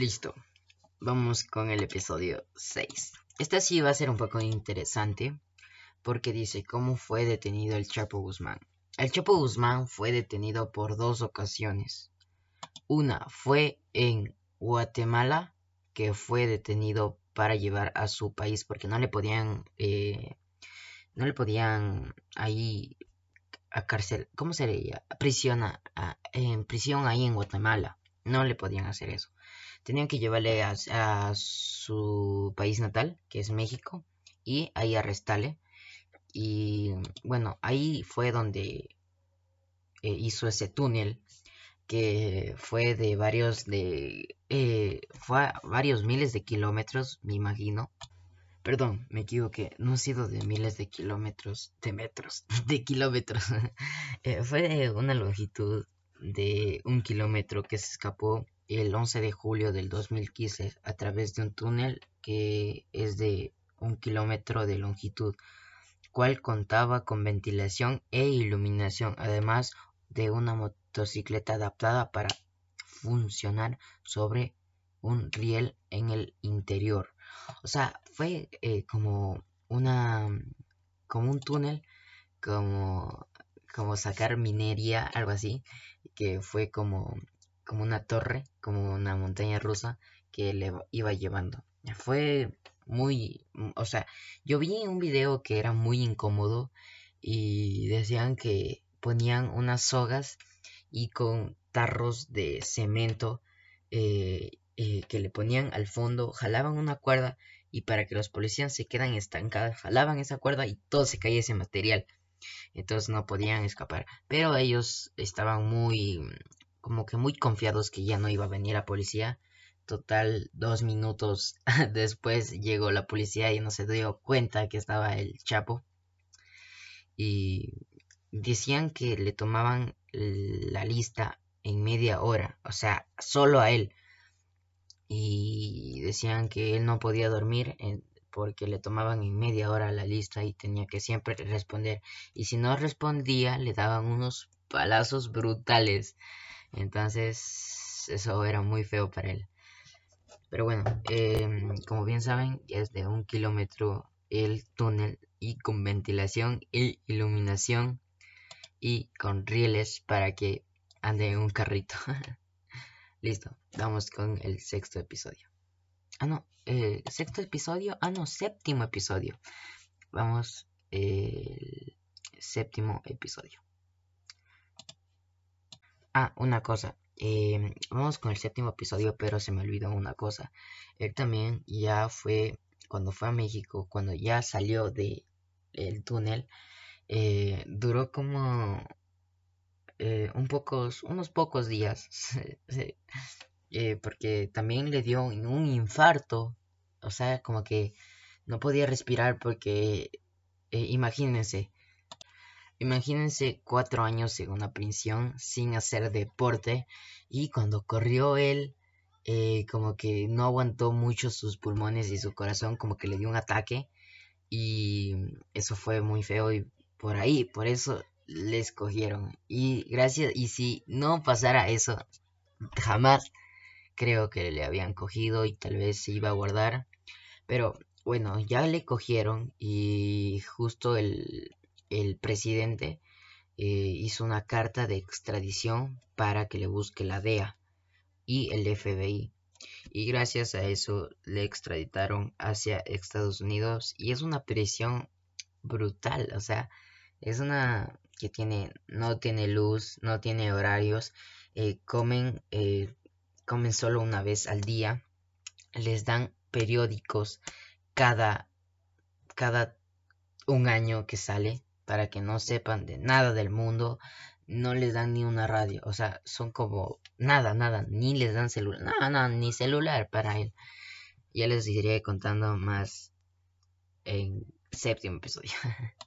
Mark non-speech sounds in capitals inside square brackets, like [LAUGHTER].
Listo. Vamos con el episodio 6. Esta sí va a ser un poco interesante porque dice cómo fue detenido el Chapo Guzmán. El Chapo Guzmán fue detenido por dos ocasiones. Una fue en Guatemala, que fue detenido para llevar a su país porque no le podían, eh, no le podían ahí a cárcel, ¿cómo sería? Prisión, en prisión ahí en Guatemala. No le podían hacer eso. Tenían que llevarle a, su país natal, que es México, y ahí arrestarle. Y bueno, ahí fue donde eh, hizo ese túnel que fue de varios de eh, fue varios miles de kilómetros, me imagino. Perdón, me equivoqué, no ha sido de miles de kilómetros, de metros, [LAUGHS] de kilómetros. [LAUGHS] Eh, fue de una longitud de un kilómetro que se escapó el 11 de julio del 2015 a través de un túnel que es de un kilómetro de longitud, cual contaba con ventilación e iluminación, además de una motocicleta adaptada para funcionar sobre un riel en el interior. O sea, fue eh, como una como un túnel, como como sacar minería, algo así, que fue como como una torre, como una montaña rusa que le iba llevando. Fue muy, o sea, yo vi un video que era muy incómodo y decían que ponían unas sogas y con tarros de cemento eh, eh, que le ponían al fondo, jalaban una cuerda y para que los policías se quedan estancados, jalaban esa cuerda y todo se caía ese material. Entonces no podían escapar. Pero ellos estaban muy, como que muy confiados que ya no iba a venir la policía. Total, dos minutos [LAUGHS] después llegó la policía y no se dio cuenta que estaba el Chapo. Y decían que le tomaban la lista en media hora, o sea, solo a él. Y decían que él no podía dormir porque le tomaban en media hora la lista y tenía que siempre responder. Y si no respondía, le daban unos palazos brutales. Entonces, eso era muy feo para él. Pero bueno, em, como bien saben, es de un kilómetro el túnel y con ventilación e iluminación y con rieles para que ande en un carrito. [LAUGHS] Listo, vamos con el sexto episodio. Ah, no, eh, sexto episodio. Ah, no, séptimo episodio. Vamos, el séptimo episodio. Ah, una cosa. Em, vamos con el séptimo episodio, pero se me olvidó una cosa. Él también ya fue, cuando fue a México, cuando ya salió de el túnel, eh, duró como eh, un pocos, unos pocos días, [LAUGHS] eh, porque también le dio un infarto, o sea, como que no podía respirar porque, imagínense, imagínense cuatro años en una prisión sin hacer deporte y cuando corrió él, como que no aguantó mucho sus pulmones y su corazón, como que le dio un ataque y eso fue muy feo y por ahí, por eso le escogieron. Y gracias, y si no pasara eso, jamás creo que le habían cogido y tal vez se iba a guardar. Pero bueno, ya le cogieron y justo el, el presidente eh, hizo una carta de extradición para que le busque la DEA y el FBI. Y gracias a eso le extraditaron hacia Estados Unidos y es una prisión brutal, o sea, es una que tiene, no tiene luz, no tiene horarios, eh, comen, eh, comen solo una vez al día, les dan periódicos cada, cada un año que sale para que no sepan de nada del mundo, no les dan ni una radio, o sea, son como nada, nada, ni les dan celular, nada, nada, ni celular para él. Ya les iré contando más en séptimo episodio. [LAUGHS]